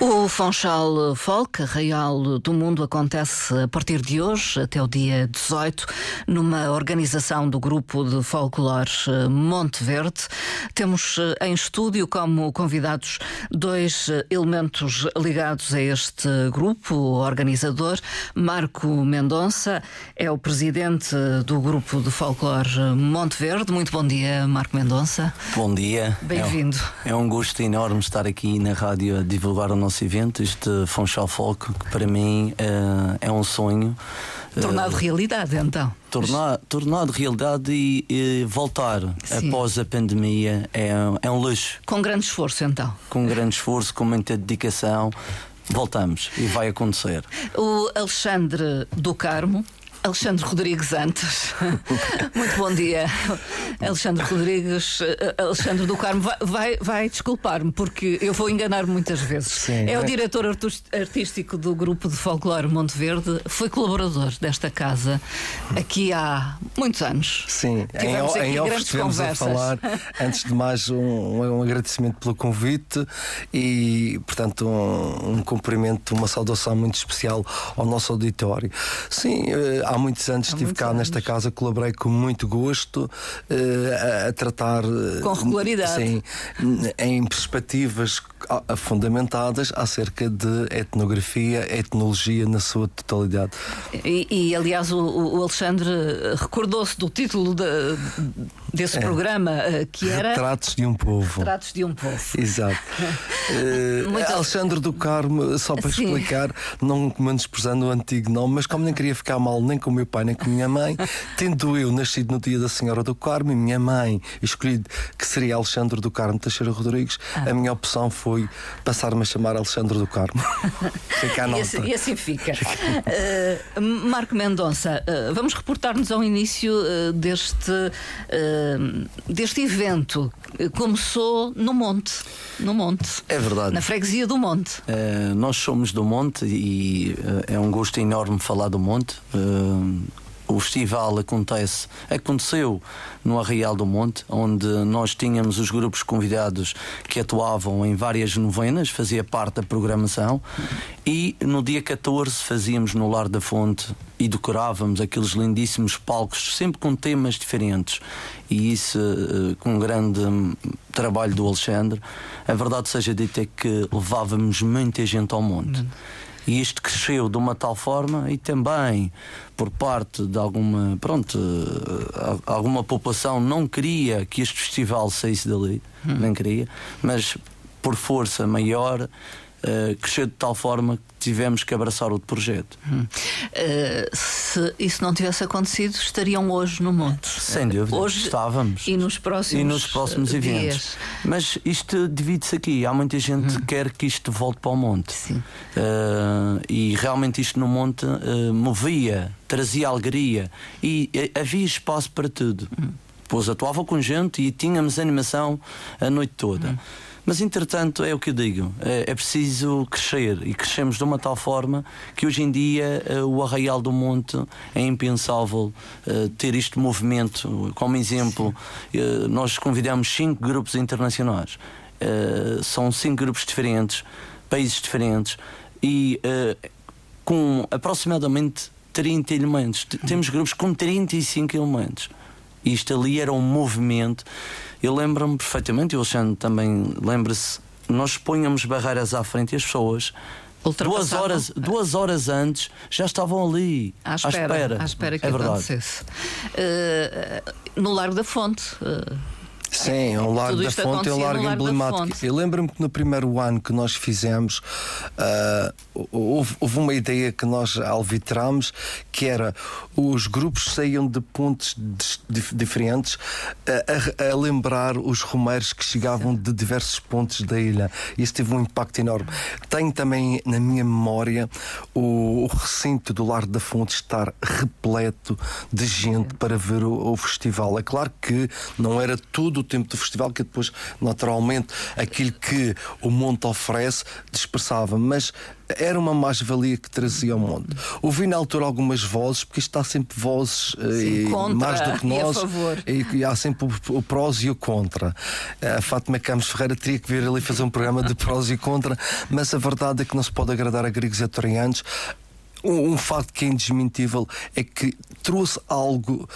O Funchal Folk, Arraial do Mundo, acontece a partir de hoje até o dia 18, numa organização do grupo de folclore Monte Verde. Temos eh, em estúdio como convidados dois eh, elementos ligados a este grupo, o organizador Marco Mendonça, é o presidente do grupo de folclore Monte Verde. Muito bom dia, Marco Mendonça. Bom dia. Bem-vindo. É, um, é um gosto enorme estar aqui na rádio a divulgar o nosso nosso evento, este Funchal Folk, que para mim uh, é um sonho. Tornado uh, realidade, então. Tornar, tornado realidade e, e voltar Sim. após a pandemia é, é um luxo. Com grande esforço, então. Com grande esforço, com muita dedicação. Voltamos e vai acontecer. O Alexandre do Carmo Alexandre Rodrigues Antes. Muito bom dia. Alexandre Rodrigues, eh, Alexandre do Carmo, vai, vai, vai desculpar-me, porque eu vou enganar muitas vezes. Sim, é o diretor artístico do grupo de folclore Monte Verde, foi colaborador desta casa aqui há muitos anos. Sim, tivemos em, aqui em grandes conversas. falar. Antes de mais, um, um, agradecimento pelo convite e, portanto, um, um cumprimento, uma saudação muito especial ao nosso auditório. Sim, eh, há muitos anos há estive cá anos. nesta casa, colaborei com muito gosto uh, a, a, tratar. Uh, com regularidade. Sim, em perspectivas fundamentadas acerca de etnografia, etnologia na sua totalidade. E, e aliás, o, o Alexandre recordou-se do título de, desse é. programa eh, que era Retratos de um Povo. Retratos de um Povo. Exato. uh, Alexandre do Carmo, só para Sim. explicar, não menosprezando o antigo nome, mas como nem queria ficar mal nem com o meu pai nem com a minha mãe, tendo eu nascido no dia da Senhora do Carmo e minha mãe escolhido que seria Alexandre do Carmo Teixeira Rodrigues, ah. a minha opção foi foi passar-me a chamar Alexandre do Carmo. fica a nota. E assim, e assim fica. uh, Marco Mendonça, uh, vamos reportar-nos ao início uh, deste, deste evento. Começou no Monte. No Monte. É verdade. Na freguesia do Monte. nós somos do Monte e é um gosto enorme falar do Monte o festival acontece, aconteceu no Arraial do Monte, onde nós tínhamos os grupos convidados que atuavam em várias novenas, fazia parte da programação, e no dia 14 fazíamos no Lar da Fonte e decorávamos aqueles lindíssimos palcos, sempre com temas diferentes, e isso eh, com um grande hum, trabalho do Alexandre. A verdade seja dita é que levávamos muita gente ao monte. E isto cresceu de uma tal forma e também por parte de alguma, pronto, eh, alguma população não queria que este festival saísse dali, hum. nem queria, mas por força maior uh, cresceu de tal forma que tivemos que abraçar outro projeto. Hum. Uh, se isso não tivesse acontecido, estariam hoje no monte. Sem dúvida, hoje estávamos. E nos próximos, e nos próximos eventos. Dias. Mas isto divide-se aqui. Há muita gente hum. que quer que isto volte para o monte. Sim. Uh, e realmente isto no monte uh, movia, trazia alegria e havia espaço para tudo. Hum. Pois atuava com gente e tínhamos animação a noite toda. Hum. Mas, entretanto, é o que eu digo: é, é preciso crescer e crescemos de uma tal forma que hoje em dia uh, o Arraial do Monte é impensável uh, ter este movimento. Como exemplo, uh, nós convidamos cinco grupos internacionais. são cinco grupos diferentes, países diferentes e com aproximadamente 30 elementos. Temos grupos com 35 elementos. Isto ali era um movimento eu lembro-me perfeitamente, e o Alexandre também lembra-se, nós punhamos barreiras à frente e as pessoas duas horas, duas horas antes já estavam ali à espera, à espera, à espera que é acontecesse. Uh, no Largo da Fonte. Uh Sim, é um Largo da Fonte é um largo emblemático. Eu lembro-me que no primeiro ano que nós fizemos, uh, houve, houve, uma ideia que nós alvitramos que era os grupos saíam de pontos diferentes uh, a, a, lembrar os romeiros que chegavam de diversos pontos da ilha. Isso teve um impacto enorme. Tenho também na minha memória o, o recinto do Largo da Fonte estar repleto de gente para ver o, o festival. É claro que não era tudo tempo do festival, que depois, naturalmente, aquilo que o monte oferece dispersava. Mas era uma mais-valia que trazia ao monte. Ouvi na altura algumas vozes, porque isto está sempre vozes Sim, e, contra, mais do que nós, e, e, há sempre o, o, prós e o contra. A Fátima Campos Ferreira teria que vir ali fazer um programa de prós e contra, mas a verdade é que não se pode agradar a gregos e a torianos. Um, um facto que é indesmentível é que trouxe algo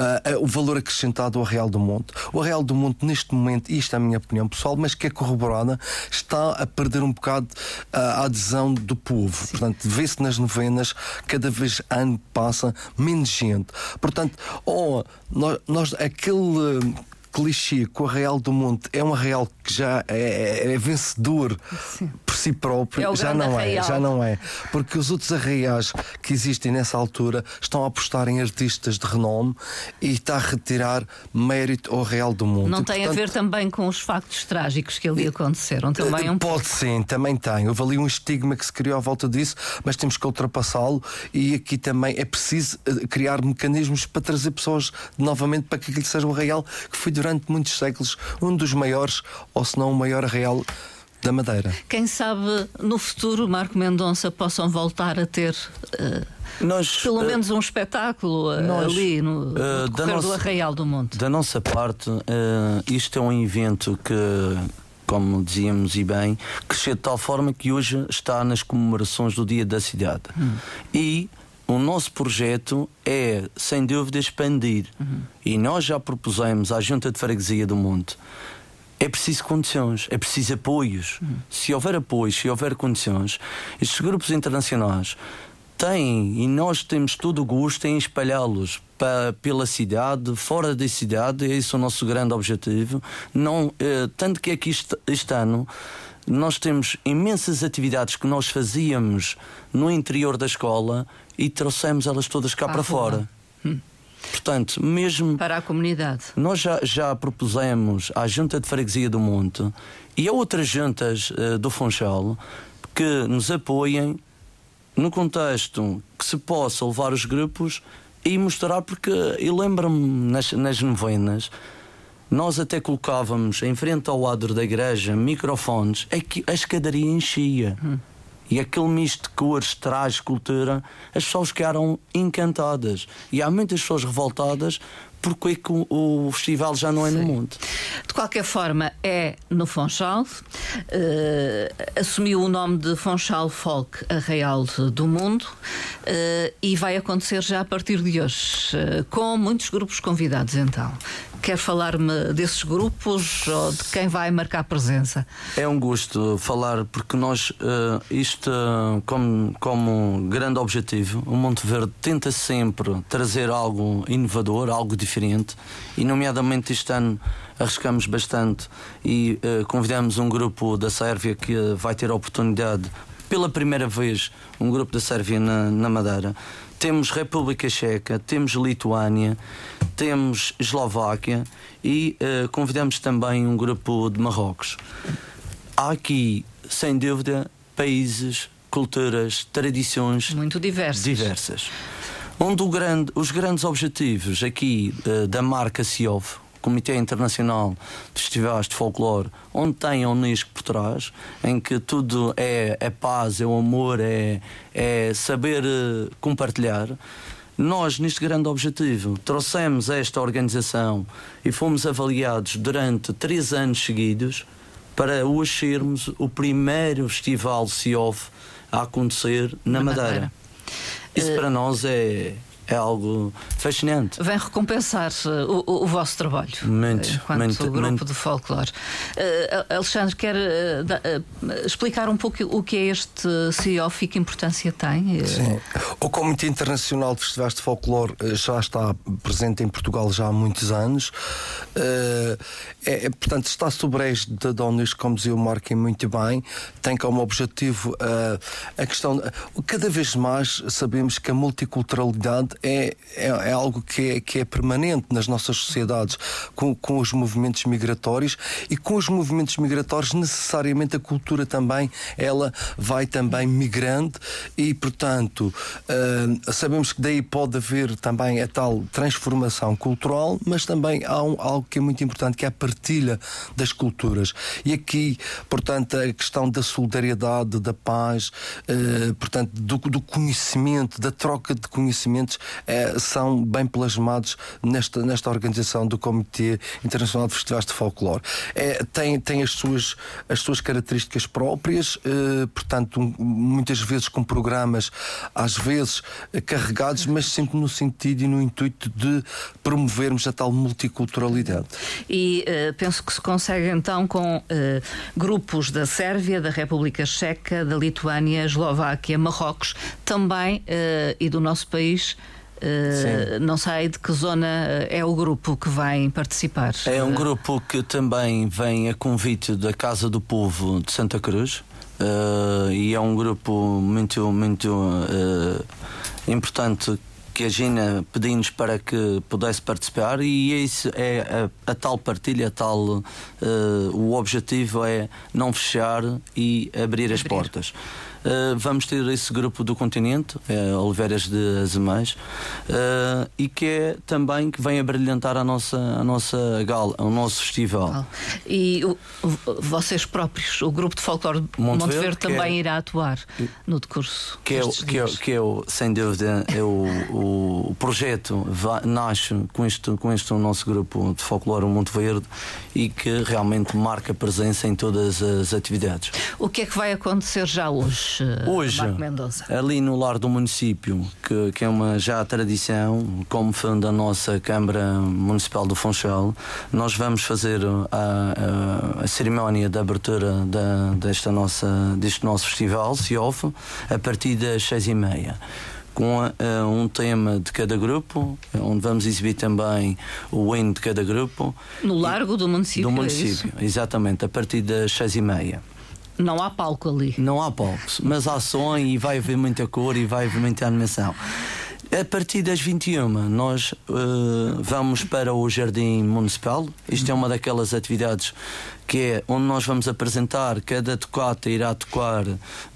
uh, o valor acrescentado ao Real do Monte. O Real do Monte, neste momento, isto é a minha opinião pessoal, mas que é corroborada, está a perder um bocado uh, a adesão do povo. Sim. Portanto, vê-se nas novenas, cada vez ano passa, menos gente. Portanto, oh, nós, nós aquele clichê que o Real do Monte é um Real que já é, é, é vencedor Sim. Si próprio, é já não é, já não é. Porque os outros arraiais que existem nessa altura estão a apostar em artistas de renome e está a retirar mérito ao Real do Monte. Não e, tem portanto, a ver também com os factos trágicos que ali aconteceram, também é um Pode sim, também tem. Houve ali um estigma que se criou à volta disso, mas temos que ultrapassá-lo e aqui também é preciso eh, criar mecanismos para trazer pessoas novamente para que aquilo seja um real que foi durante muitos séculos um dos maiores, ou se não o maior arraial da Madeira. Quem sabe no futuro, Marco Mendonça, possam voltar a ter. Uh, nós, pelo uh, menos um espetáculo uh, nós, ali no, no Correio nossa, do Arraial do Monte. Da nossa parte, isto é um evento que como dizíamos e bem, cresceu de tal forma que hoje está nas comemorações do Dia da Cidade. Hum. E o nosso projeto é, sem dúvida, expandir. Uhum. E nós já propusemos à Junta de Freguesia do Monte. É preciso condições, é preciso apoios. Uhum. Se houver apoios, se houver condições, estes grupos internacionais têm, e nós temos todo o gosto em espalhá-los pela cidade, fora da cidade, esse é o nosso grande objetivo. Não, eh, tanto que aqui este, este ano nós temos imensas atividades que nós fazíamos no interior da escola e trouxemos elas todas cá para, para fora. Hum. Portanto, mesmo. Para a comunidade. Nós já, já propusemos à Junta de Freguesia do Monte e a outras juntas uh, do Funchal que nos apoiem no contexto que se possa levar os grupos e mostrar, porque eu lembro-me nas, nas novenas. Nós até colocávamos em frente ao adro da igreja microfones, é que a escadaria enchia. Hum. E aquele misto de cores traz cultura, as pessoas ficaram encantadas. E há muitas pessoas revoltadas porque é que o, festival já não é Sim. no mundo. De qualquer forma, é no Fonchal. Uh, assumiu o nome de Fonchal Folk Arraial do Mundo uh, e vai acontecer já a partir de hoje, uh, com muitos grupos convidados então. Quer falar-me desses grupos ou de quem vai marcar presença? É um gosto falar, porque nós, uh, isto uh, como, como grande objetivo, o Monte Verde tenta sempre trazer algo inovador, algo diferente, e, nomeadamente, este ano arriscamos bastante e uh, convidamos um grupo da Sérvia que vai ter a oportunidade, pela primeira vez, um grupo da Sérvia na, na Madeira temos República Checa, temos Lituânia, temos Eslováquia e uh, convidamos também um grupo de Marrocos. Há aqui, sem dúvida, países, culturas, tradições muito diversas. diversas. Onde grande, os grandes objetivos aqui uh, da marca Ciov, Comitê Internacional de Festivais de Folclore, onde tem a Unesco por trás, em que tudo é, é paz, é o amor, é, é saber uh, compartilhar. Nós, neste grande objetivo, trouxemos esta organização e fomos avaliados durante três anos seguidos para hoje sermos o primeiro festival CIOF a acontecer na, Madeira. Madeira. Isso uh... para nós é, é algo fascinante. Vem recompensar eh, o, o, vosso trabalho. Muito, eh, enquanto muito, grupo muito. de folclore. Uh, Alexandre, quer uh, da, uh, explicar um pouco o que é este CIOF e que importância tem? Sim. O Comitê Internacional de Festivais de Folclore já está presente em Portugal já há muitos anos. É, é, portanto, está sobre eixo da Donis, como dizia o Marquem muito bem, tem como objetivo a questão. Cada vez mais sabemos que a multiculturalidade é, é, é, algo que é, que é permanente nas nossas sociedades, com, com os movimentos migratórios e com os movimentos migratórios necessariamente a cultura também ela vai também migrando e portanto uh, sabemos que daí pode haver também a tal transformação cultural, mas também há um, algo que é muito importante que é a partilha das culturas. E aqui portanto a questão da solidariedade, da paz, uh, portanto do, do conhecimento, da troca de conhecimentos eh, são bem plasmados nesta, nesta organização do Comitê Internacional de Festivais de Folclore. É, tem, tem as, suas, as suas características próprias, eh, portanto, muitas vezes com programas, às vezes eh, carregados, mas sempre no sentido e no intuito de promovermos a tal multiculturalidade. E penso que se consegue então com grupos da Sérvia, da República Checa, da Lituânia, Eslováquia, Marrocos, também e do nosso país. Uh, não sei de que zona eh, é o grupo que vai participar. É um grupo que também vem a convite da Casa do Povo de Santa Cruz uh, e é um grupo muito, muito uh, importante que a Gina pediu-nos para que pudesse participar e isso é a, a tal partilha, a tal uh, o objetivo é não fechar e abrir, abrir. as portas. Uh, vamos ter esse grupo do continente, é, Oliveiras de Azemais, uh, e que é também que vem a brilhantar a nossa, a nossa gala, o nosso festival. E o, vocês próprios, o grupo de folclore de Monte, Monte Verde, também é, irá atuar no decurso. Que é, que é, que é o, sem dúvida, é o, o, projeto vai, nasce com este, com este nosso grupo de folclore Monte Verde e que realmente marca presença em todas as atividades. O que é que vai acontecer já hoje? Hoje, Hoje, ali no lar do município, que, que é uma já tradição, como foi da nossa Câmara Municipal do Funchal, nós vamos fazer a, a, a cerimónia de abertura da, desta nossa, deste nosso festival, CIOF, a partir das seis e meia com uh, um tema de cada grupo, onde vamos exibir também o hino de cada grupo. No largo do município. Do é município, é exatamente, a partir das seis e meia. Não há palco ali. Não há palco, mas há som e vai haver muita cor e vai haver muita animação. A partir das 21, nós uh, vamos para o Jardim Municipal. Isto é uma daquelas atividades que é onde nós vamos apresentar, cada tocata irá tocar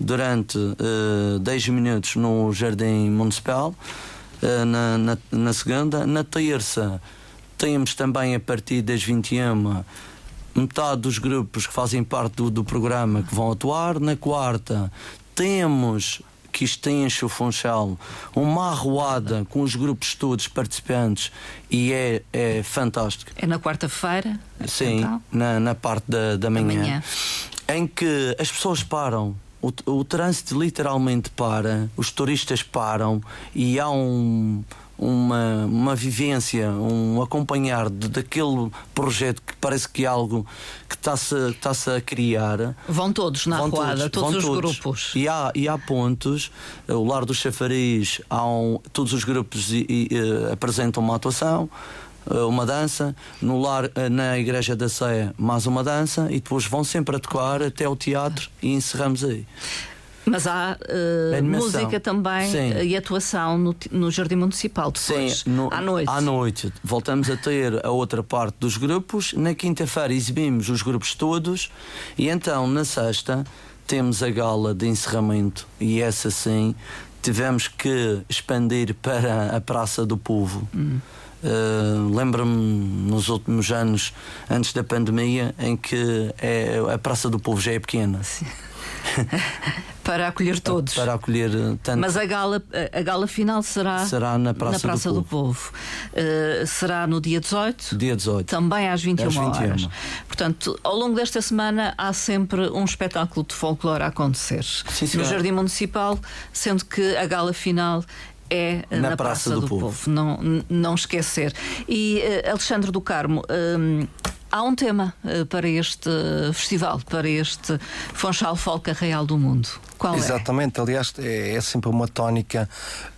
durante uh, 10 minutos no Jardim Municipal, uh, na, na, na segunda. Na terça, temos também a partir das 21 metade dos grupos que fazem parte do, do programa que vão atuar. Na quarta, temos que isto enche o Funchal, uma arruada com os grupos todos participantes e é, é fantástico. É na quarta-feira? Sim, na, na parte da, da manhã, manhã, em que as pessoas param. O, o trânsito literalmente para, os turistas param e há um, uma, uma vivência, um acompanhar de, daquele projeto que parece que é algo que está-se está a criar. Vão todos na todos, todos os todos. grupos. E há, e há pontos, o Lar do Chafariz, há um, todos os grupos e, e, e, apresentam uma atuação eh, uma dança, no lar, eh, na Igreja da Ceia, mais uma dança, e depois vão sempre a tocar até o teatro e encerramos aí. Mas há uh, música também Sim. e atuação no, no Jardim Municipal depois, Sim, no, à noite. À noite. Voltamos a ter a outra parte dos grupos. Na quinta-feira exibimos os grupos todos e então na sexta temos a gala de encerramento e essa sim tivemos que expandir para a Praça do Povo. Hum. Uh, Lembro-me nos últimos anos, antes da pandemia, em que é, a Praça do Povo já é pequena. Sim. para acolher todos. Para acolher eh, tanto. Mas a gala, a gala final será, será na Praça, na Praça do, do, Povo. Povo. Uh, será no dia 18? Dia 18. Também às 21, às 21 horas. Portanto, ao longo desta semana há sempre um espetáculo de folclore a acontecer. Sim, no Jardim Municipal, sendo que a gala final é na, na Praça, Praça, do, do Povo. Povo. Não, não esquecer. E uh, Alexandre do Carmo. Uh, há um tema uh, para este festival, para este Fonchal Folk Real do Mundo. Qual é? Exatamente, é? aliás, é, é, sempre uma tónica,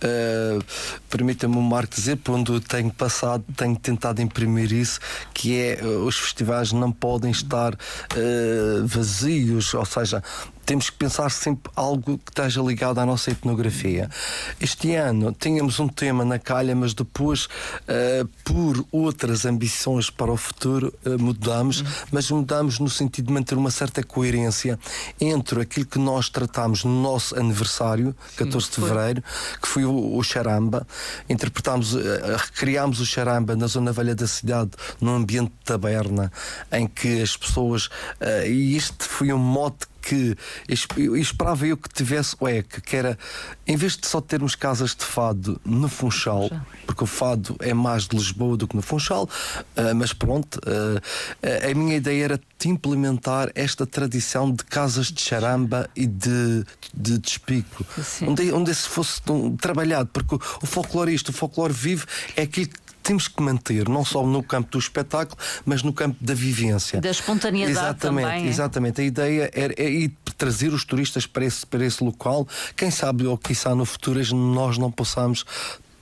uh, permita-me o Marco dizer, por onde tenho passado, tenho tentado imprimir isso, que é uh, os festivais não podem estar uh, vazios, ou seja, temos que pensar sempre algo que esteja ligado à nossa etnografia. Este ano tínhamos um tema na calha, mas depois, uh, por outras ambições para o futuro, uh, mudamos, mas mudamos no sentido de manter uma certa coerência entre aquilo que nós tratámos no nosso aniversário, 14 Sim, de fevereiro, que foi o, o charamba. Interpretámos, uh, recriámos o charamba na zona velha da cidade, num ambiente de taberna, em que as pessoas. e este foi um mote que eu esperava eu que tivesse o EC, que era, em vez de só termos casas de fado no Funchal, porque o fado é mais de Lisboa do que no Funchal, uh, mas pronto, uh, a minha ideia era de implementar esta tradição de casas de charamba e de, de despico, onde, onde esse fosse um, trabalhado, porque o, o folclorista, o folclore vive, é aquilo que temos que manter, não só no campo do espetáculo, mas no campo da vivência. Da espontaneidade exatamente, também. É? Exatamente. A ideia é, é ir trazer os turistas para esse, para esse local. Quem sabe, ou quiçá no futuro, nós não possamos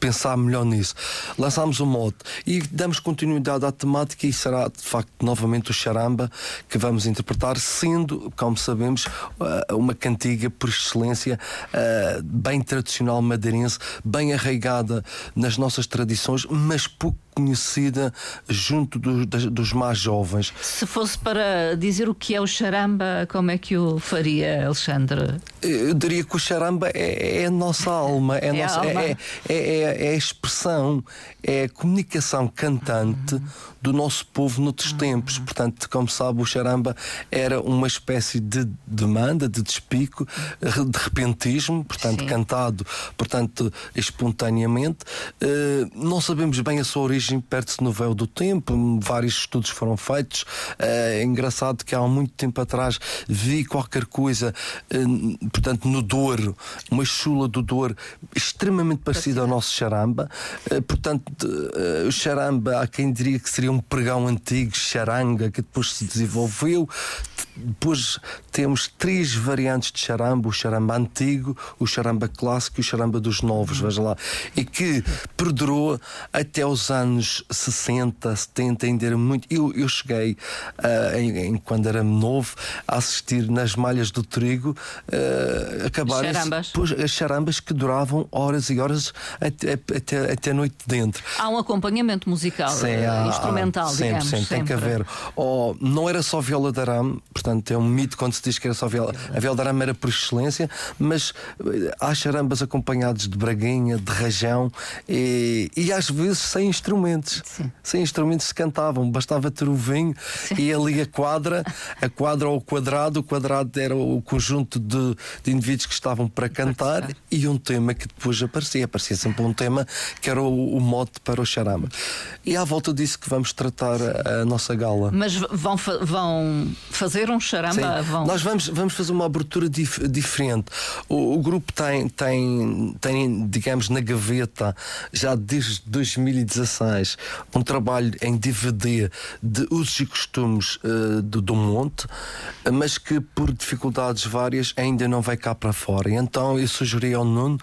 pensar melhor nisso. Lançámos o mote e damos continuidade à temática e será de facto novamente o charamba que vamos interpretar, sendo, como sabemos, eh, uma cantiga por excelência eh, bem tradicional madeirense, bem arraigada nas nossas tradições, mas pouco conhecida junto do, dos mais jovens. Se fosse para dizer o que é o charamba, como é que o faria, Alexandre? Eu diria que o charamba é, é a nossa alma, é, a, é nossa, a alma. É, é, é, é, a expressão, é a comunicação cantante. Do nosso povo noutros uhum. tempos. Portanto, como sabe, o charamba era uma espécie de demanda, de despico, de repentismo, portanto, Sim. cantado, portanto, espontaneamente. Uh, não sabemos bem a sua origem, perde-se no véu do tempo, vários estudos foram feitos. Uh, é engraçado que há muito tempo atrás vi qualquer coisa, uh, portanto, no Douro, uma chula do Douro extremamente parecida ao nosso charamba. portanto, o charamba, há quem diria que seria um pregão antigo, charanga, que depois se desenvolveu. Depois temos três variantes de charamba: o charamba antigo, o charamba clássico e o charamba dos novos, veja lá. E que perdurou até os anos 60, 70, ainda era muito. Eu, eu cheguei, uh, em, em, quando era novo, a assistir nas malhas do trigo uh, acabar charambas. Pois, as charambas que duravam horas e horas até, até, até a noite dentro. Há um acompanhamento musical, Sim, há, instrumental, sempre, digamos. Sempre, sempre, tem que haver. Oh, não era só viola de arame, portanto é um mito quando se diz que era só viola. A viola de arame era por excelência, mas eh, há charambas acompanhados de braguinha, de rajão e, e às vezes sem instrumentos. Sim. Sem instrumentos se cantavam, bastava ter o vinho Sim. e ali a quadra, a quadra ou o quadrado, o quadrado era o conjunto de, de indivíduos que estavam para cantar e um tema que depois aparecia. Aparecia sempre um tema que era o, o mote para o charamba. E à volta disso que vamos tratar a, nossa gala. Mas vão, vão fazer um charamba? Vão... Nós vamos, vamos fazer uma abertura dif diferente. O, o, grupo tem, tem, tem, digamos, na gaveta, já desde 2016, um trabalho em DVD de usos e costumes uh, do, do Monte, mas que por dificuldades várias ainda não vai cá para fora. E então eu sugeri ao Nuno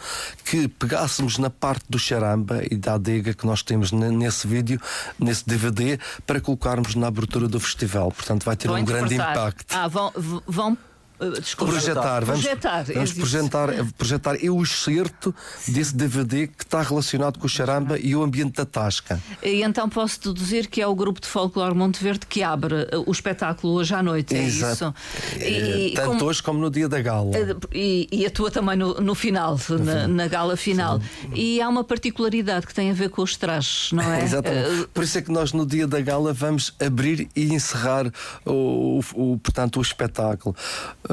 que pegássemos na parte do charamba e da adega que nós temos nesse vídeo, nesse DVD, para colocarmos na abertura do festival. Portanto, vai ter Vão um grande impacto. Ah, vão, vão desculpa, projetar, vamos projetar, vamos é projetar, projetar eu o excerto desse DVD que está relacionado com o charamba e o ambiente da Tasca. E então posso deduzir que é o grupo de folclore Monte Verde que abre eh, o espetáculo hoje à noite, é Exato. isso? E, Tanto como... hoje como no dia da gala. Eh, e, e atua também no, no final, na, na, gala final. Sim. E há uma particularidade que tem a ver com os trajes, não é? Exatamente. Por isso é que nós no dia da gala vamos abrir e encerrar o, o, o portanto, o espetáculo.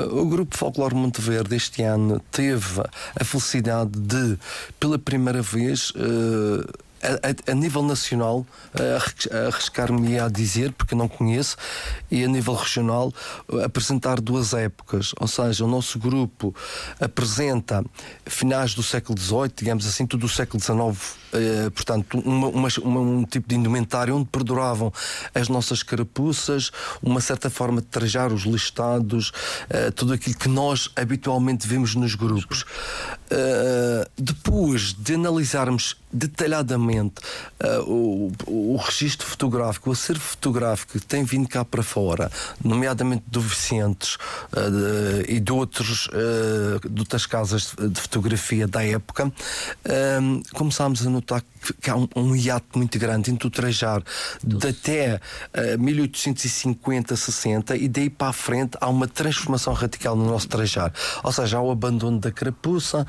O Grupo Folclore Monteverde este ano teve a felicidade de, pela primeira vez, uh, a, a, a, nível nacional, arriscar-me a dizer, porque não conheço, e a nível regional, apresentar duas épocas. Ou seja, o nosso grupo apresenta finais do século XVIII, digamos assim, tudo o século XIX eh, portanto, uma, uma, um tipo de indumentário onde perduravam as nossas carapuças, uma certa forma de trajar os listados, uh, tudo aquilo que nós habitualmente vemos nos grupos. Uh, depois de analisarmos detalhadamente uh, o, o registro fotográfico, o acervo fotográfico que tem vindo cá para fora, nomeadamente do Vicentes de, e de, outros, de outras casas de fotografia da época, começámos a notar que, há um, um hiato muito grande entre o trajar de até 1850, 60 e daí para a frente há uma transformação radical no nosso trajar. Ou seja, há o abandono da carapuça,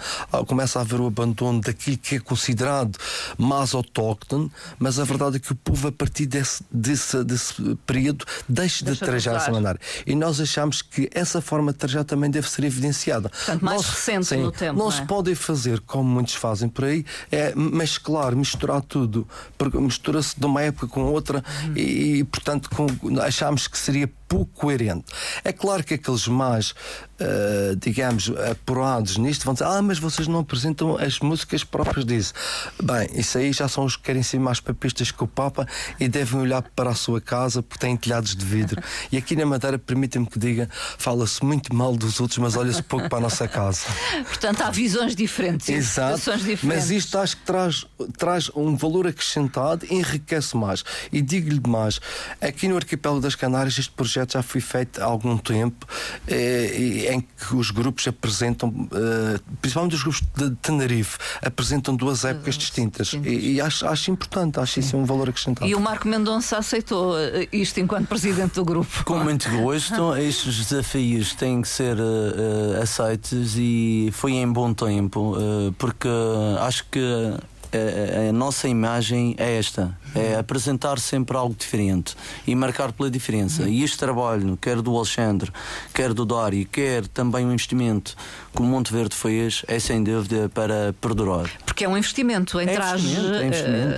começa a haver o abandono daquilo que é considerado mais autóctone, mas a verdade é que o povo, a partir desse, desse, desse período, deixa, deixa de trajar essa maneira. E nós achamos que essa forma de trajar também deve ser evidenciada. Portanto, mais nós, recente sim, no tempo. Não, é? se pode fazer, como muitos fazem por aí, é mesclar, misturar tudo, mistura-se de uma época com outra e, e, portanto, com, achamos que seria pouco coerente. É claro que aqueles mais, uh, digamos, apurados nisto vão dizer: Ah, mas vocês não apresentam as músicas próprias disso. Bem, isso aí já são os que querem ser mais papistas que o Papa e devem olhar para a sua casa porque têm telhados de vidro. E aqui na Madeira, permitem-me que diga, fala-se muito mal dos outros, mas olha-se pouco para a nossa casa. Portanto, há visões diferentes. Exato. Diferentes. Mas isto acho que traz, traz um valor acrescentado, enriquece mais. E digo-lhe mais: aqui no Arquipélago das Canárias, este projeto já foi feito há algum tempo, eh, em que os grupos apresentam, eh, principalmente os grupos de Tenerife, apresentam duas épocas distintas. E, e, acho, acho importante, acho Sim. isso um valor acrescentado. E o Marco Mendonça aceitou eh, isto enquanto presidente do grupo? Com muito gosto. Estes desafios têm que ser uh, aceitos e foi em bom tempo, uh, porque acho que a, a, nossa imagem é esta: é apresentar sempre algo diferente e marcar pela diferença. E este trabalho, quer do Alexandre, quer do Dori, quer também o investimento que o Monte Verde fez, é sem dúvida para perdurar. Porque é um investimento em é traje investimento, é investimento.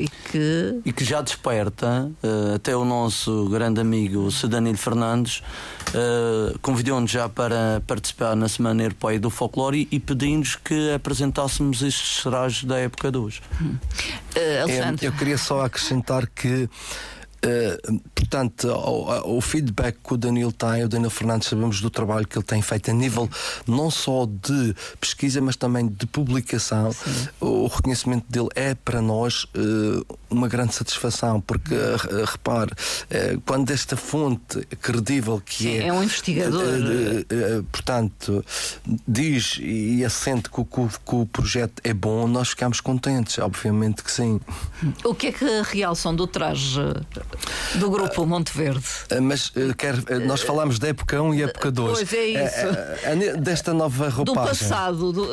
Uh, que... e que já desperta uh, até o nosso grande amigo Sedanil Fernandes uh, convidou-nos já para participar na Semana Europeia do Folclore e, e pedimos que apresentássemos estes trajes da época de hoje. Hum. Uh, eu queria só acrescentar que Uh, portanto, o, o, feedback que o Danilo tem, o Danilo Fernandes, sabemos do trabalho que ele tem feito a nível não só de pesquisa, mas também de publicação. Sim. O reconhecimento dele é para nós uh, uma grande satisfação, porque, uh, repare, quando esta fonte credível que Sim, é. É um investigador. portanto, diz e assente que, que, que o projeto é bom, nós ficamos contentes, obviamente que sim. O que é que realçam do traje? Do grupo Monte Verde. Ah, mas ah, quer, ah, nós falamos da época 1 e época 2. Pois é isso. desta nova roupagem. Do passado, do,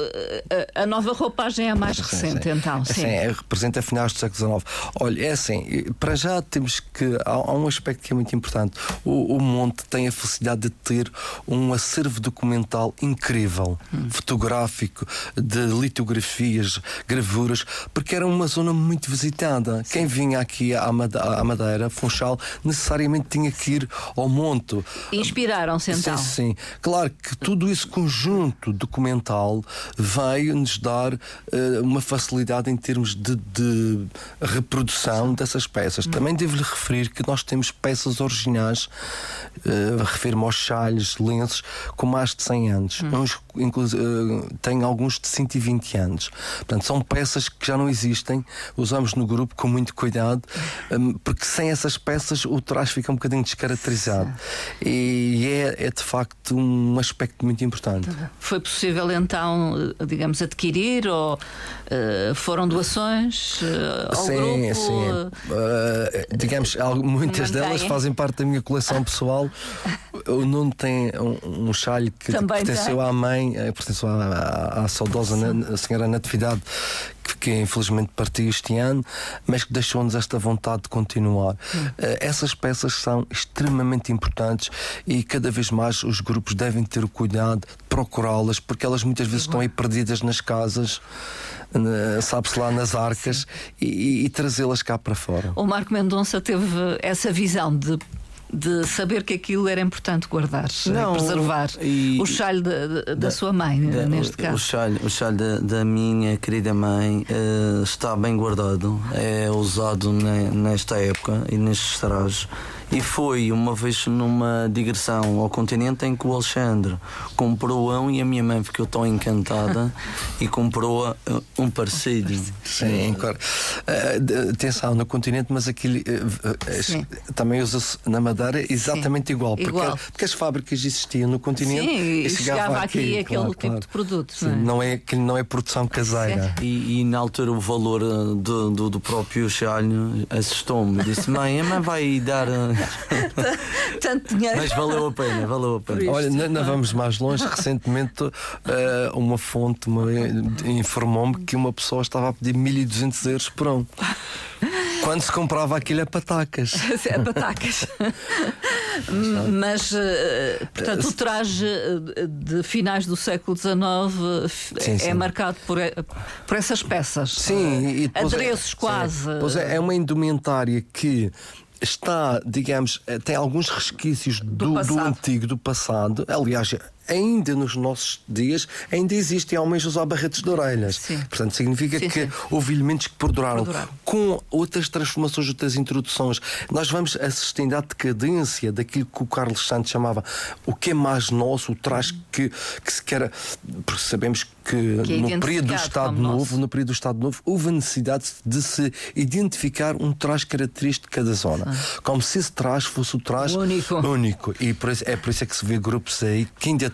a nova roupagem é mais sim, recente, sim. então. Sim, sim é, representa finais do século XIX. Olha, é assim, para já temos que. Há, há um aspecto que é muito importante. O, o, Monte tem a felicidade de ter um acervo documental incrível, hum. fotográfico, de litografias, gravuras, porque era uma zona muito visitada. Quem vinha aqui à Madeira Funchal, necessariamente tinha que ir ao monte. Inspiraram-se então? Sim, sim. Claro que tudo esse conjunto documental veio nos dar uh, uma facilidade em termos de, de reprodução dessas peças. Hum. Também devo-lhe referir que nós temos peças originais, uh, refiro-me aos chalhos, lenços, com mais de 100 anos. Hum. Uns, uh, tem alguns de 120 anos. Portanto, são peças que já não existem, usamos no grupo com muito cuidado, um, porque sem essas peças o traje fica um bocadinho descaracterizado. E é, é, de facto um aspecto muito importante. Foi possível então, digamos, adquirir ou uh, foram doações uh, ao sim, grupo? Sim, uh, digamos, muitas delas fazem parte da minha coleção pessoal. O Nuno tem um, um chalho que Também pertenceu tem. à mãe, pertenceu à, à, à saudosa na, senhora Natividade, que infelizmente partiu este ano, mas que deixou-nos esta vontade de continuar. Hum. Uh, essas peças são extremamente importantes e cada vez mais os grupos devem ter o cuidado de procurá-las, porque elas muitas vezes estão aí perdidas nas casas. Sabe-se lá nas arcas e, e trazê-las cá para fora. O Marco Mendonça teve essa visão de de saber que aquilo era importante guardar, Não, preservar. E, o chalho da, da, da, sua mãe, da, neste caso. O chalho, o chalho da, da minha querida mãe uh, está bem guardado, é usado ne, nesta época e nestes trajes E foi uma vez numa digressão ao continente em que o Alexandre comprou um e a minha mãe ficou tão encantada e comprou um parecido. Sim, claro. Uh, atenção, no continente, mas aquilo uh, também usa-se na Madeira exatamente Sim. igual, porque, igual. Porque as fábricas existiam no continente Sim, e chegava, chegava aqui, aqui aquele claro, tipo claro. de produto. Sim, não é? Não é, não é produção caseira. E, e, na altura o valor do, do, do próprio chalho assustou-me. Disse, mãe, a mãe vai dar. Tanto dinheiro. Mas valeu a pena, valeu a pena. Olha, não, vamos mais longe. Recentemente, uh, uma fonte informou-me que uma pessoa estava a pedir 1200 euros por um. Quando se comprava aquilo é patacas. é patacas. Mas, uh, portanto, o traje eh, de finais do século XIX sim, é sim. marcado por, por essas peças. Sim, e adereços é, quase. Pois é, é uma indumentária que está, digamos, tem alguns resquícios do, do, do antigo, do passado. Aliás, ainda nos nossos dias, ainda existem homens usar barretes de orelhas. Sim. Portanto, significa sim, que sim. houve elementos que perduraram. perduraram. Com outras transformações, outras introduções, nós vamos assistindo à decadência daquilo que o Carlos Santos chamava o que é mais nosso, o traje que, que se quer. Porque sabemos que, que é no período do Estado Novo, nosso. no período do Estado Novo, houve a necessidade de se identificar um traje característico de cada zona. Ah. Como se esse traje fosse o traje único. único. E por isso, é por isso é que se vê grupos aí que ainda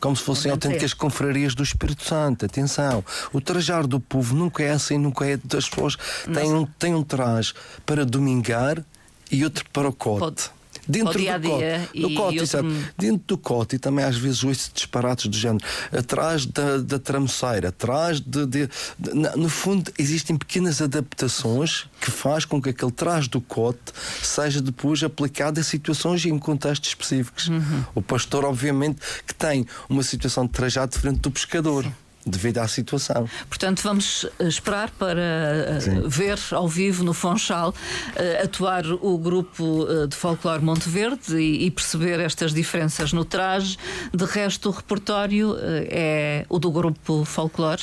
como se fossem autênticas confrarias do Espírito Santo. Atenção, o trajar do povo nunca é assim, nunca é das pessoas. Tem um, tem um traje para domingar e outro para o cote. Pode dentro dia do cote, do cote outro... dentro do cote e também às vezes ouço disparates do género atrás da, da trameceira atrás de, de, de, no fundo existem pequenas adaptações que faz com que aquele traje do cote seja depois aplicado a situações e em contextos específicos. Uhum. o pastor obviamente que tem uma situação de trajado diferente do pescador. Sim devido à situação. Portanto, vamos eh, esperar para eh, Sim. ver ao vivo no Fonchal eh, atuar o grupo de folclore Monte Verde e, perceber estas diferenças no traje. De resto, o repertório é o do grupo folclore,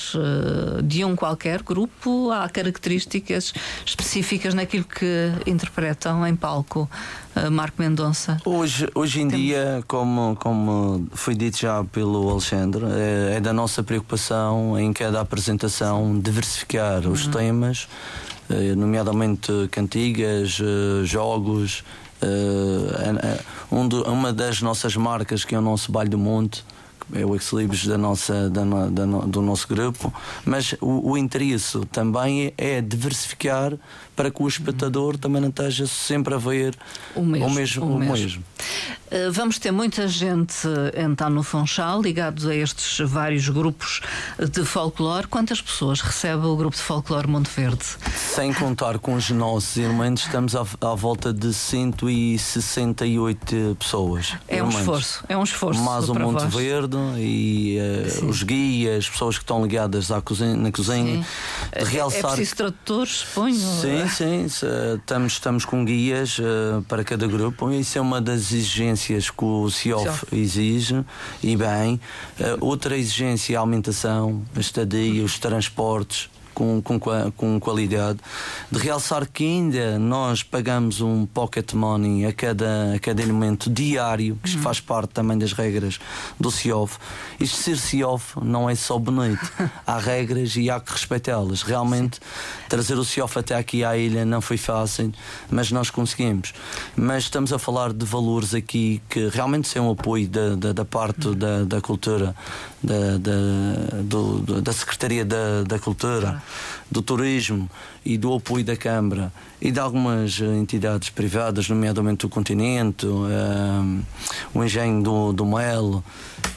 de um qualquer grupo. Há características específicas naquilo que interpretam em palco. Marco Mendonça? Hoje, hoje em Temos... dia, como, como foi dito já pelo Alexandre, é, é da nossa preocupação em cada apresentação diversificar os uhum. temas, eh, nomeadamente cantigas, eh, jogos. Uma das nossas marcas, que é o nosso Baile do Monte, é o ex-libris da nossa, da, da, do nosso grupo, mas o, o interesse também é diversificar para que o espectador também não esteja sempre a ver o mesmo. O mesmo, o mesmo. mesmo. Uh, vamos ter muita gente então no Funchal, ligados a estes vários grupos de folclore. Quantas pessoas recebe o grupo de folclore Monte Verde? Sem contar com os nossos irmãos, estamos à, à volta de 168 pessoas. É um esforço, é um esforço. Mais o Monte vós. Verde e uh, os guias, pessoas que estão ligadas à cozinha, na cozinha. De realçar... É preciso tradutores, suponho? Sim, sim, estamos, estamos com guias uh, para cada grupo. Isso é uma das exigências que o CIOF exige, e bem. Uh, outra exigência é a alimentação, a estadia, os transportes com, com, com qualidade. De realçar que ainda nós pagamos um pocket money a cada, a cada elemento diário, que uhum. faz parte também das regras do CIOF. Isto ser CIOF não é só bonito. Há regras e há que respeitá-las. Realmente, trazer o CIOF até aqui à ilha não foi fácil, mas nós conseguimos. Mas estamos a falar de valores aqui que realmente são um apoio da, da, da parte uhum. da, da cultura da, da, do, da Secretaria da, da Cultura, do Turismo e do apoio da Câmara e de algumas entidades privadas, nomeadamente o Continente, um, o Engenho do, do Mel,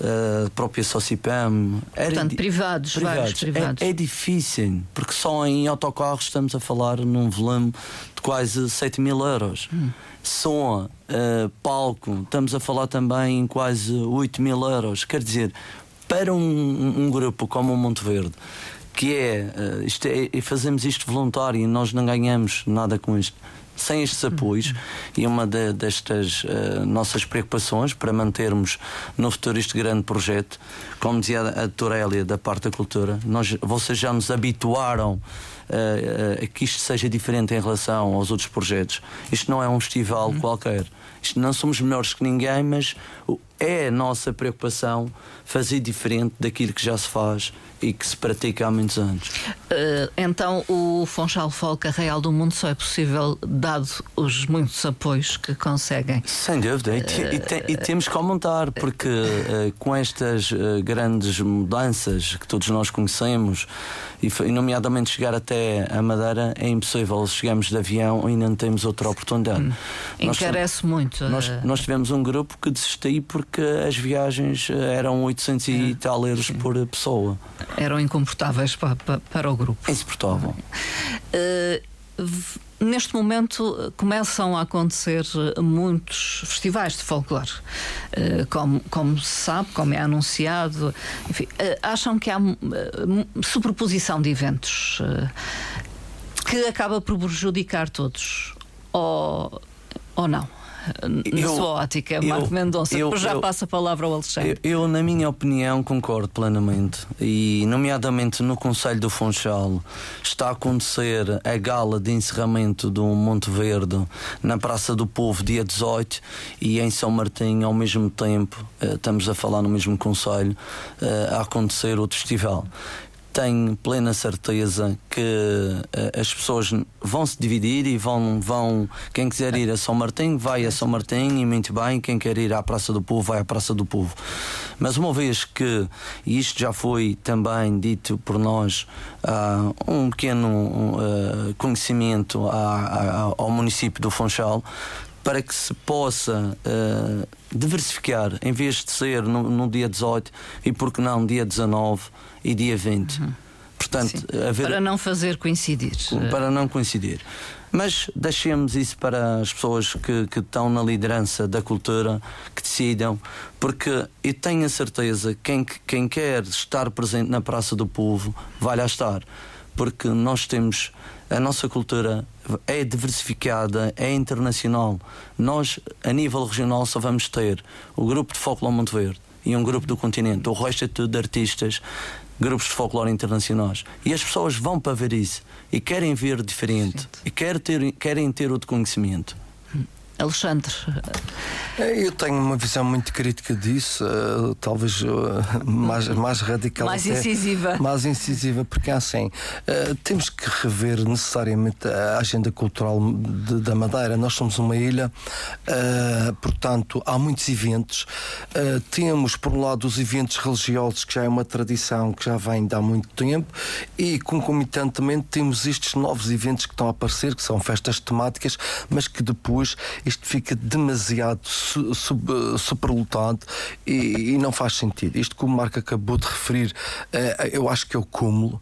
a própria Socipam. Portanto, privados, privados. privados. É, é, difícil, porque só em autocarros estamos a falar num volume de quase 7 mil euros. Hum som, uh, palco, estamos a falar também em quase 8 mil euros. Quer dizer, para um, um grupo como o Monte Verde, que é, uh, isto é, fazemos isto voluntário e nós não ganhamos nada com isto. sem estes apoios e uma de, destas uh, nossas preocupações para mantermos no futuro este grande projeto, como dizia a doutora Elia da parte da cultura, nós, vocês já nos habituaram uh, uh, que isto seja diferente em relação aos outros projetos. Isto não é um festival uhum. qualquer. Isto não somos melhores que ninguém, mas é a nossa preocupação fazer diferente daquilo que já se faz e que se pratica há muitos anos. Uh, então, o Fonchal Folk Real do Mundo só é possível dado os muitos apoios que conseguem. Sem dúvida, e, e, te, e temos que aumentar, porque uh, com estas uh, grandes mudanças que todos nós conhecemos, e, nomeadamente chegar até a Madeira, é impossível. Chegamos de avião e não temos outra oportunidade. Hum. Encarece nós, muito. Nós, nós, tivemos um grupo que desistiu porque as viagens eram 800 é. e tal euros Sim. por pessoa eram incomportáveis para, para, para o grupo. Insuportável. Uh, neste momento começam a acontecer muitos festivais de folclore. Como, como se sabe, como é anunciado, enfim, acham que há superposição de eventos que acaba por prejudicar todos? Ou, ou não? Na eu, sua ótica, Marco Mendonça. Eu, já eu, passa a palavra ao Alexandre. Eu, na minha opinião, concordo plenamente. E, nomeadamente no Conselho do Funchal, está a acontecer a gala de encerramento do Monte Verde na Praça do Povo, dia 18, e em São Martinho, ao mesmo tempo, eh, estamos a falar no mesmo Conselho, eh, a acontecer outro festival tenho plena certeza que uh, as pessoas vão se dividir e vão, vão. Quem quiser ir a São Martim, vai a São Martim e muito bem. Quem quer ir à Praça do Povo, vai à Praça do Povo. Mas uma vez que, e isto já foi também dito por nós, uh, um pequeno uh, conhecimento ao município do Funchal, para que se possa uh, diversificar, em vez de ser no, no dia 18 e porque não dia 19 e dia 20. Uhum. Portanto, haver... Para não fazer coincidir. Para não coincidir. Mas deixemos isso para as pessoas que, que estão na liderança da cultura, que decidam, porque eu tenho a certeza que quem, quem quer estar presente na Praça do Povo vai lá estar. Porque nós temos. A nossa cultura é diversificada, é internacional. Nós, a nível regional, só vamos ter o grupo de Folclore Monte Verde e um grupo do continente. O resto é tudo de artistas grupos de folclore internacionais. E as pessoas vão para ver isso e querem ver diferente e querem ter, querem ter outro conhecimento. Alexandre. É, eu tenho uma visão muito crítica disso, uh, talvez uh, mais, mais radical. Mais até, incisiva. Mais incisiva, porque é assim, temos que rever necessariamente a agenda cultural de, da Madeira. Nós somos uma ilha, portanto, há muitos eventos. temos, por um lado, os eventos religiosos, que já é uma tradição que já vem de há muito tempo, e concomitantemente temos estes novos eventos que estão a aparecer, que são festas temáticas, mas que depois isto fica demasiado su, sub, superlotado e, e, não faz sentido. Isto que o Marco acabou de referir, uh, eu acho que é o cúmulo.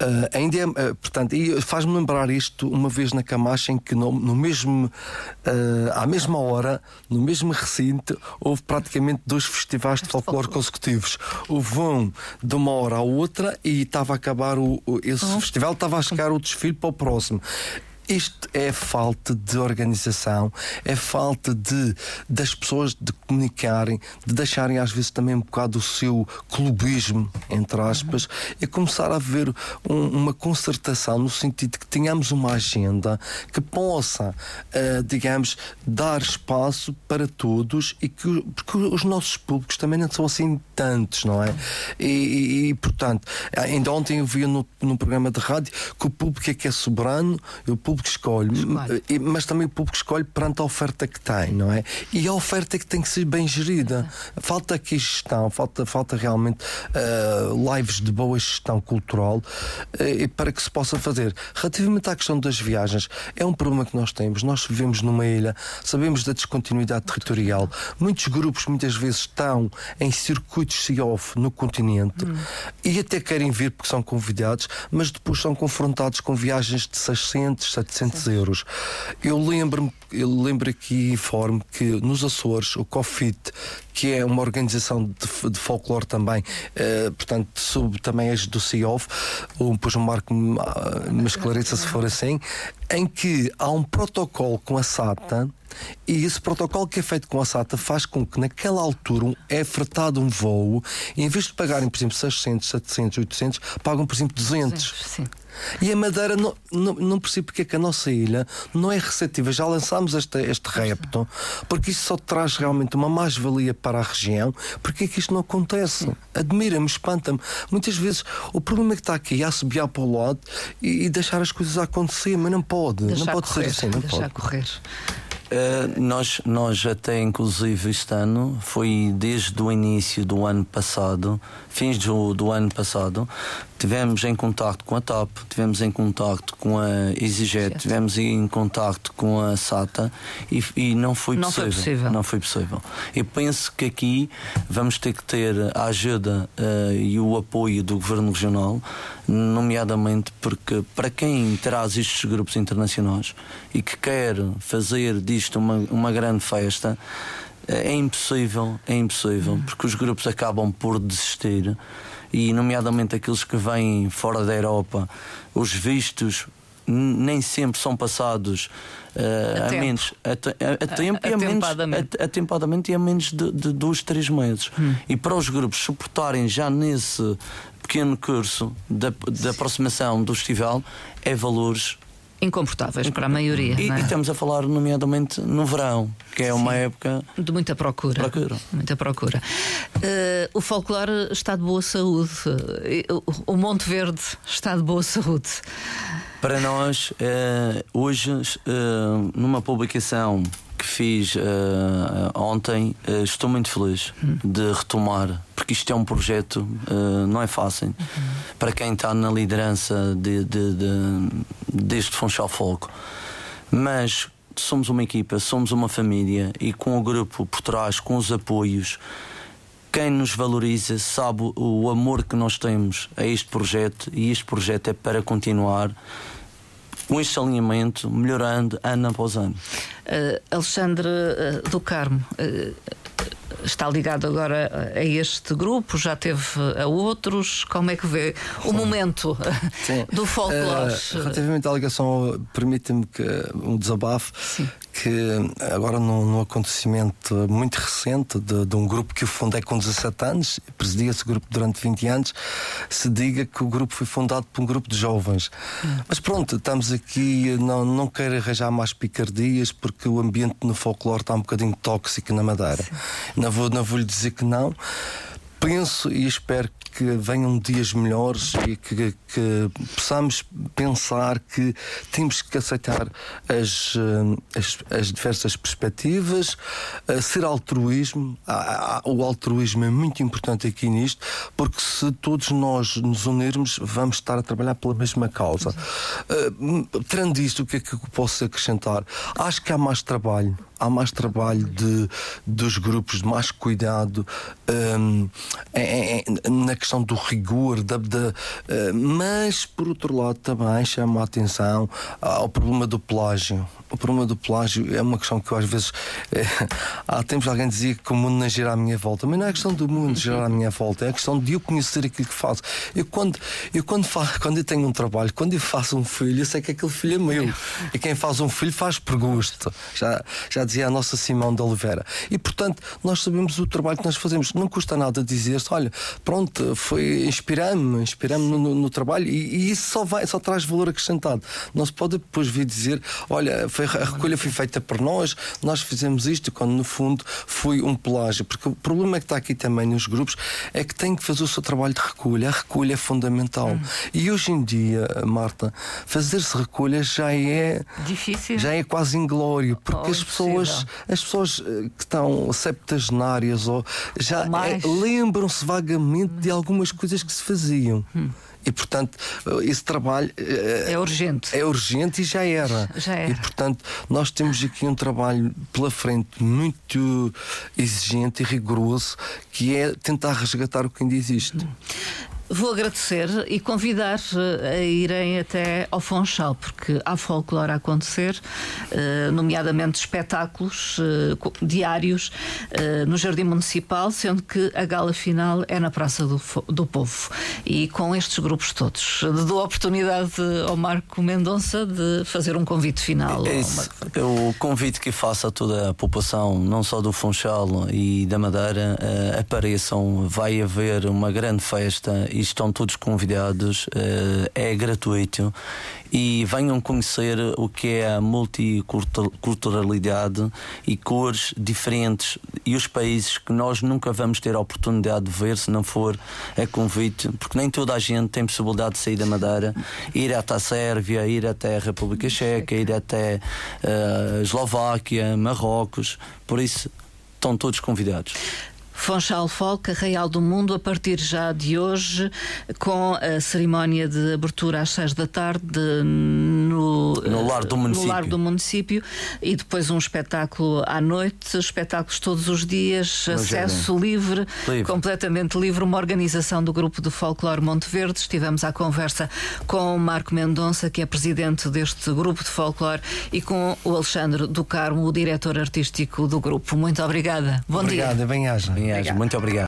Uh, ainda é, uh, portanto, e faz-me lembrar isto uma vez na Camacha em que no, no mesmo, à mesma hora, no mesmo recinto, houve praticamente dois festivais de folclore consecutivos. Houve um de uma hora à outra e estava a acabar o, o esse uhum. festival, estava a chegar o desfile para o próximo. Isto é falta de organização, é falta de das pessoas de comunicarem, de deixarem às vezes também um bocado o seu clubismo, entre aspas, e começar a haver um, uma concertação no sentido de que tenhamos uma agenda que possa, uh, digamos, dar espaço para todos e que porque os nossos públicos também não são assim tantos, não é? E, e, e portanto, ainda ontem eu vi no, no programa de rádio que o público é que é soberano o público público escolhe, escolhe, mas também o público escolhe perante a oferta que tem, não é? E a oferta é que tem que ser bem gerida. Falta aqui gestão, falta, falta realmente uh, lives de boa gestão cultural uh, para que se possa fazer. Relativamente à questão das viagens, é um problema que nós temos. Nós vivemos numa ilha, sabemos da descontinuidade territorial. Muitos grupos muitas vezes estão em circuitos see-off no continente hum. e até querem vir porque são convidados, mas depois são confrontados com viagens de 600, 700 700 euros. Eu lembro-me eu lembro aqui informe que nos Açores, o COFIT, que é uma organização de, de folclore também, uh, portanto, sob também as do CIOF, ou depois o Marco me, me esclareça se for assim, em que há um protocolo com a SATA e esse protocolo que é feito com a SATA faz com que naquela altura é fretado um voo e em vez de pagarem, por exemplo, 600, 700, 800, pagam, por exemplo, 200. Sim. E a Madeira, não, não, não percebo porque é que a nossa ilha não é receptiva. Já lançámos este, este repto, porque isso só traz realmente uma mais-valia para a região. Porque é que isto não acontece? Admira-me, espanta-me. Muitas vezes o problema é que está aqui é assobiar para o lado e, e deixar as coisas acontecer, mas não pode. Deixar não pode correr, ser assim, não deixar pode. correr. Uh, nós, nós até inclusive este ano, foi desde o início do ano passado, fins do, do ano passado, tivemos em contacto com a TAP, tivemos em contacto com a EasyJet, tivemos em contacto com a SATA e, e não, foi, não possível, foi possível. Não foi possível. Eu penso que aqui vamos ter que ter a ajuda uh, e o apoio do Governo Regional, nomeadamente porque para quem traz estes grupos internacionais e que quer fazer disto uma, uma grande festa, é impossível, é impossível, uhum. porque os grupos acabam por desistir e, nomeadamente, aqueles que vêm fora da Europa, os vistos nem sempre são passados uh, a, a menos a, a, a tempo e a menos atempadamente e a menos de, de dois, três meses. Hum. E para os grupos suportarem já nesse pequeno curso da, da aproximação do festival é valores incomportáveis para a maioria. E, é? e, estamos a falar, nomeadamente, no verão, que é Sim, uma época de muita procura. procura. Muita procura. Uh, o folclore está de boa saúde. O Monte Verde está de boa saúde. Para nós, uh, hoje, uh, numa publicação que fiz uh, ontem, uh, estou muito feliz uhum. de retomar, porque isto é um projeto, uh, não é fácil. Uhum. Para quem está na liderança de, de, de, deste Funchal Foco. Mas somos uma equipa, somos uma família e com o grupo por trás, com os apoios, quem nos valoriza sabe o amor que nós temos a este projeto e este projeto é para continuar com este alinhamento, melhorando ano após ano. Uh, Alexandre uh, do Carmo. Uh, está ligado agora a este grupo, já teve a outros. Como é que vê o momento Sim. do folclore? Uh, relativamente à ligação, permite-me um desabafo. Sim que agora num, num acontecimento muito recente de, de, um grupo que eu fundei com 17 anos, presidi esse grupo durante 20 anos, se diga que o grupo foi fundado por um grupo de jovens. Hum. Mas pronto, estamos aqui, não, não quero arranjar mais picardias porque o ambiente no folclore está um bocadinho tóxico na Madeira. Não vou, não vou lhe dizer que não penso e espero que venham dias melhores e que, que, possamos pensar que temos que aceitar as, eh, as, as diversas perspectivas, uh, ser altruísmo. o altruísmo é muito importante aqui nisto, porque se todos nós nos unirmos, vamos estar a trabalhar pela mesma causa. Uh, tendo isto, o que é que eu posso acrescentar? Acho que há mais trabalho há mais trabalho de, dos grupos, de mais cuidado um, é, é, na questão do rigor, da, da uh, mas por outro lado também chama a atenção ao problema do plágio. O problema do plágio é uma questão que eu às vezes é, há tempos alguém dizia que o mundo não gira à minha volta, mas não é questão do mundo girar à minha volta, é a questão de eu conhecer aquilo que faço. Eu quando eu quando faço, quando eu tenho um trabalho, quando eu faço um filho, eu sei que aquele filho é meu. E quem faz um filho faz por gosto. Já já dizia a nossa Simão de Oliveira. E portanto, nós sabemos o trabalho que nós fazemos. Não custa nada dizer-se, olha, pronto, foi inspirame-me, inspirame no, no, no, trabalho e, e, isso só vai, só traz valor acrescentado. Não se pode depois vir dizer, olha, foi, a recolha foi feita por nós, nós fizemos isto, quando no fundo foi um pelágio. Porque o problema que está aqui também nos grupos é que tem que fazer o seu trabalho de recolha. A recolha é fundamental. Hum. E hoje em dia, Marta, fazer-se recolha já é difícil, já é quase inglório, porque oh, as pessoas as pessoas eh, que estão septagenárias ou já é, lembram-se vagamente de algumas coisas que se faziam. Hum. E portanto, eh, esse trabalho é urgente. É urgente e já era. Já era. E portanto, nós temos aqui um trabalho pela frente muito exigente e rigoroso que é tentar resgatar o que ainda existe. Vou agradecer e convidar a irem até ao Fonchal, porque há folclore a acontecer, nomeadamente espetáculos diários no Jardim Municipal, sendo que a gala final é na Praça do, do Povo. E com estes grupos todos, dou a oportunidade ao Marco Mendonça de fazer um convite final. É isso. O convite que faço a toda a população, não só do Funchal e da Madeira, apareçam. Vai haver uma grande festa e estão todos convidados. Uh, é gratuito e venham conhecer o que é a multiculturalidade e cores diferentes e os países que nós nunca vamos ter a oportunidade de ver se não for a convite, porque nem toda a gente tem possibilidade de sair da Madeira, ir até a Sérvia, ir até a República Checa, ir até uh, Eslováquia, Marrocos, por isso estão todos convidados. Fonchal Folk, Arraial do Mundo, a partir já de hoje, com a cerimónia de abertura às seis da tarde no, no, lar, do município. no lar do município e depois um espetáculo à noite, espetáculos todos os dias, no acesso livre, livre, completamente livre, uma organização do grupo de folclore Monte Verde. Estivemos à conversa com o Marco Mendonça, que é presidente deste grupo de folclore, e com o Alexandre do Carmo, o diretor artístico do grupo. Muito obrigada. Bom Obrigado, dia. Bem-aja. Muito obrigado.